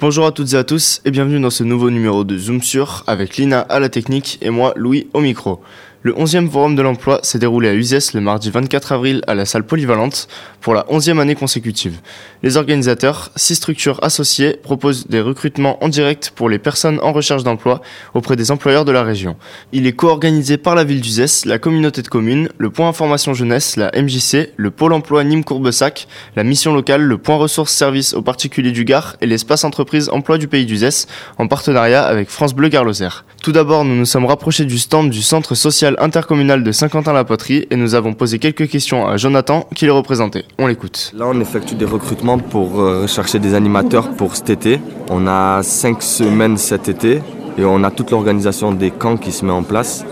Bonjour à toutes et à tous et bienvenue dans ce nouveau numéro de Zoom sur avec Lina à la technique et moi Louis au micro. Le 11e Forum de l'emploi s'est déroulé à Uzès le mardi 24 avril à la salle polyvalente pour la 11e année consécutive. Les organisateurs, six structures associées, proposent des recrutements en direct pour les personnes en recherche d'emploi auprès des employeurs de la région. Il est co-organisé par la ville d'Uzès, la communauté de communes, le point information jeunesse, la MJC, le pôle emploi Nîmes Courbessac, la mission locale, le point ressources services aux particuliers du Gard et l'espace entreprise emploi du pays d'Uzès en partenariat avec France Bleu Garloser. Tout d'abord, nous nous sommes rapprochés du stand du centre social intercommunal de Saint-Quentin-la-Poterie et nous avons posé quelques questions à Jonathan qui le représentait. On l'écoute. Là, on effectue des recrutements pour euh, rechercher des animateurs pour cet été. On a cinq semaines cet été et on a toute l'organisation des camps qui se met en place.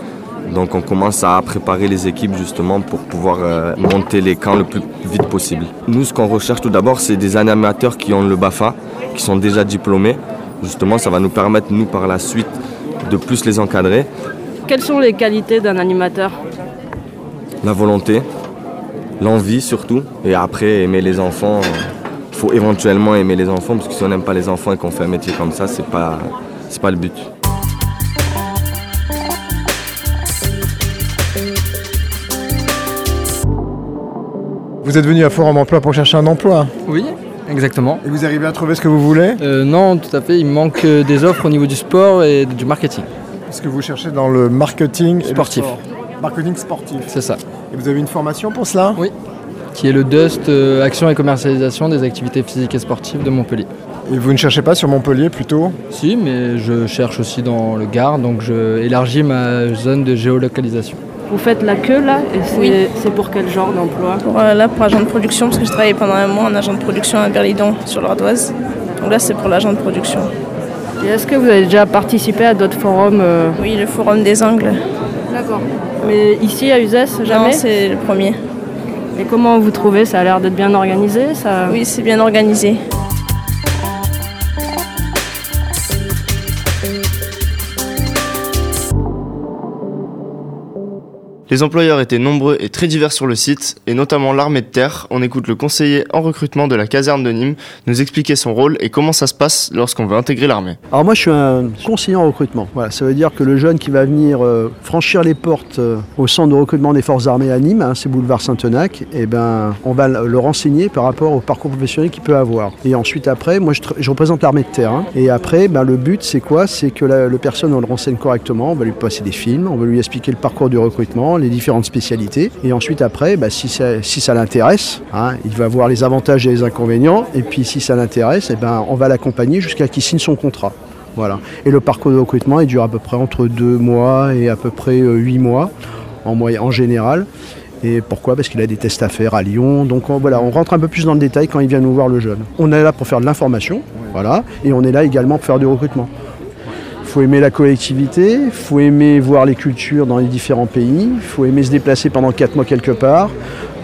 Donc on commence à préparer les équipes justement pour pouvoir euh, monter les camps le plus vite possible. Nous, ce qu'on recherche tout d'abord, c'est des animateurs qui ont le BAFA, qui sont déjà diplômés. Justement, ça va nous permettre, nous, par la suite, de plus les encadrer. Quelles sont les qualités d'un animateur La volonté, l'envie surtout, et après aimer les enfants. Il faut éventuellement aimer les enfants, parce que si on n'aime pas les enfants et qu'on fait un métier comme ça, c'est pas, c'est pas le but. Vous êtes venu à Forum Emploi pour chercher un emploi Oui, exactement. Et vous arrivez à trouver ce que vous voulez Euh, non, tout à fait. Il manque euh, des offres au niveau du sport et du marketing. Ce que vous cherchez dans le marketing le Sportif. sport. Marketing sportif. C'est ça. Et vous avez une formation pour cela Oui. Qui est le DUST, euh, Action et commercialisation des activités physiques et sportives de Montpellier. Et vous ne cherchez pas sur Montpellier plutôt Si, mais je cherche aussi dans le Gard, donc je élargis ma zone de géolocalisation. Vous faites la queue là et c'est Oui. c'est pour quel genre d'emploi Pour, euh, là, pour agent de production, parce que je travaillais pendant un mois en agent de production à Berlidon, sur l'Ardoise. Donc là, c'est pour l'agent de production. Est-ce que vous avez déjà participé à d'autres forums euh, Oui, le forum des angles. D'accord. Mais ici à Uzès, Non, jamais? c'est le premier. Et comment vous trouvez? Ça a l'air d'être bien organisé ça... Oui, c'est bien organisé. Les employeurs étaient nombreux et très divers sur le site, et notamment l'armée de terre. On écoute le conseiller en recrutement de la caserne de Nîmes nous expliquer son rôle et comment ça se passe lorsqu'on veut intégrer l'armée. Alors moi je suis un conseiller en recrutement. Voilà, ça veut dire que le jeune qui va venir euh, franchir les portes euh, au centre de recrutement des forces armées à Nîmes, hein, c'est boulevard Saint-Enac, et ben on va le renseigner par rapport au parcours professionnel qu'il peut avoir. Et ensuite après, moi je représente l'armée de terre. hein. et après, ben, le but c'est quoi? C'est que la, le personne on le renseigne correctement, on va lui passer des films, on va lui expliquer le parcours du recrutement, les différentes spécialités. Et ensuite après, ben, si ça, si ça l'intéresse, hein, il va voir les avantages et les inconvénients. Et puis si ça l'intéresse, et ben, on va l'accompagner jusqu'à qu'il signe son contrat. Voilà. Et le parcours de recrutement, il dure à peu près entre deux mois et à peu près euh, huit mois en, en général. Et pourquoi? Parce qu'il a des tests à faire à Lyon. Donc on, voilà, on rentre un peu plus dans le détail quand il vient nous voir le jeune. On est là pour faire de l'information, voilà, et on est là également pour faire du recrutement. Faut aimer la collectivité, faut aimer voir les cultures dans les différents pays, faut aimer se déplacer pendant quatre mois quelque part.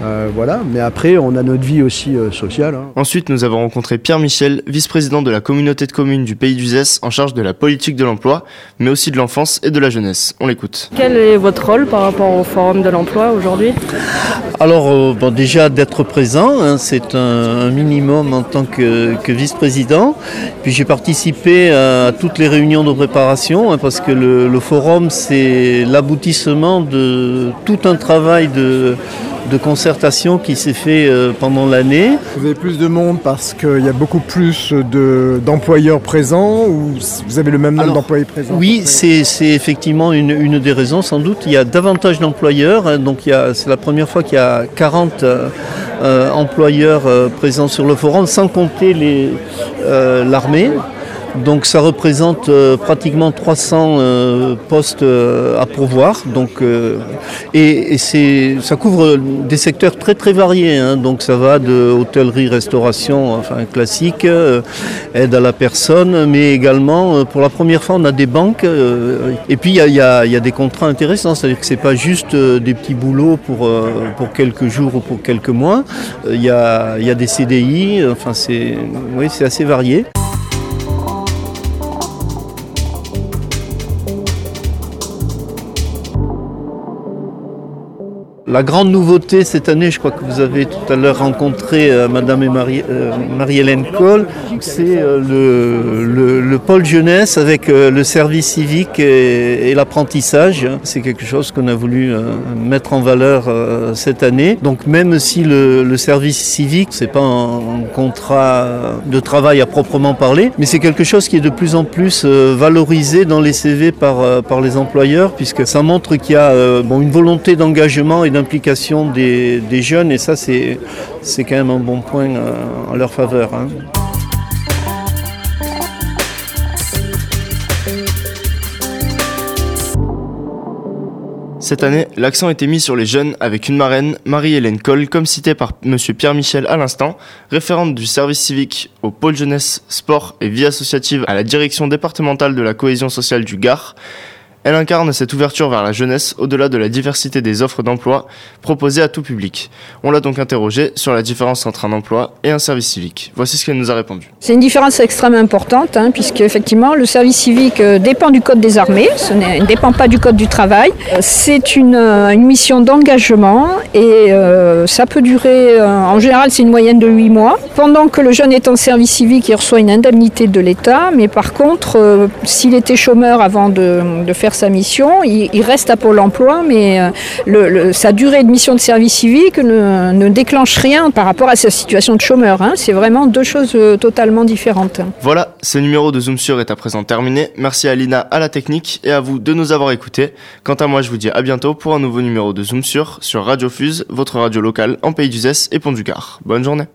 Euh, voilà, mais après on a notre vie aussi euh, sociale. hein. Ensuite, nous avons rencontré Pierre Michel, vice-président de la communauté de communes du pays d'Uzès, en charge de la politique de l'emploi, mais aussi de l'enfance et de la jeunesse. On l'écoute. Quel est votre rôle par rapport au forum de l'emploi aujourd'hui? Alors, euh, bon, déjà d'être présent, hein, c'est un, un minimum en tant que, que vice-président. Puis j'ai participé à toutes les réunions de préparation hein, parce que le, le forum, c'est l'aboutissement de tout un travail de, de concertation qui s'est fait euh, pendant l'année. Vous avez plus de monde parce qu'il y a beaucoup plus de- d'employeurs présents ou vous avez le même nombre d'employés présents? Oui, c'est effectivement une, une des raisons, sans doute. Il y a davantage d'employeurs, hein, donc c'est la première fois qu'il y a 40 euh, employeurs euh, présents sur le forum, sans compter l'armée. Donc ça représente euh, pratiquement 300 euh, postes euh, à pourvoir. Donc, et et c'est, ça couvre des secteurs très très variés. hein. donc ça va de hôtellerie, restauration, enfin classique, aide à la personne, mais également pour la première fois on a des banques. et puis il y a, y a- y a des contrats intéressants, c'est-à-dire que c'est pas juste des petits boulots pour, pour quelques jours ou pour quelques mois. Il y, a, y a des CDI, enfin c'est, oui, c'est assez varié. La grande nouveauté cette année, je crois que vous avez tout à l'heure rencontré euh, Madame et euh, Marie-Hélène Cole, c'est euh, le, le, le, pôle jeunesse avec le service civique et, l'apprentissage. C'est quelque chose qu'on a voulu mettre en valeur cette année. Donc même si le, service civique, c'est pas un, contrat de travail à proprement parler, mais c'est quelque chose qui est de plus en plus valorisé dans les CV par, les employeurs, puisque ça montre qu'il y a une volonté d'engagement et d'implication des, des, jeunes et ça c'est quand même un bon point euh, en leur faveur. Hein. Cette année, l'accent était mis sur les jeunes avec une marraine, Marie-Hélène Coll, comme cité par M. Pierre-Michel à l'instant, référente du service civique au pôle jeunesse, sport et vie associative à la direction départementale de la cohésion sociale du Gard. Elle incarne cette ouverture vers la jeunesse au-delà de la diversité des offres d'emploi proposées à tout public. On l'a donc interrogée sur la différence entre un emploi et un service civique. Voici ce qu'elle nous a répondu. C'est une différence extrêmement importante, hein, puisque effectivement le service civique euh, dépend du code des armées, ce ne dépend pas du code du travail. Euh, c'est une, euh, une, mission d'engagement et euh, ça peut durer, en général c'est une moyenne de 8 mois. Pendant que le jeune est en service civique, il reçoit une indemnité de l'État, mais par contre, s'il était chômeur avant de faire sa mission, il, reste à Pôle emploi, mais euh, sa durée de mission de service civique ne, ne, déclenche rien par rapport à sa situation de chômeur. Hein. C'est vraiment deux choses euh, totalement différentes. Voilà, ce numéro de Zoom sur est à présent terminé. Merci à Lina à la technique et à vous de nous avoir écoutés. Quant à moi, je vous dis à bientôt pour un nouveau numéro de Zoom sur sur Radio Fuse, votre radio locale en Pays d'Uzès et Pont du Gard. Bonne journée.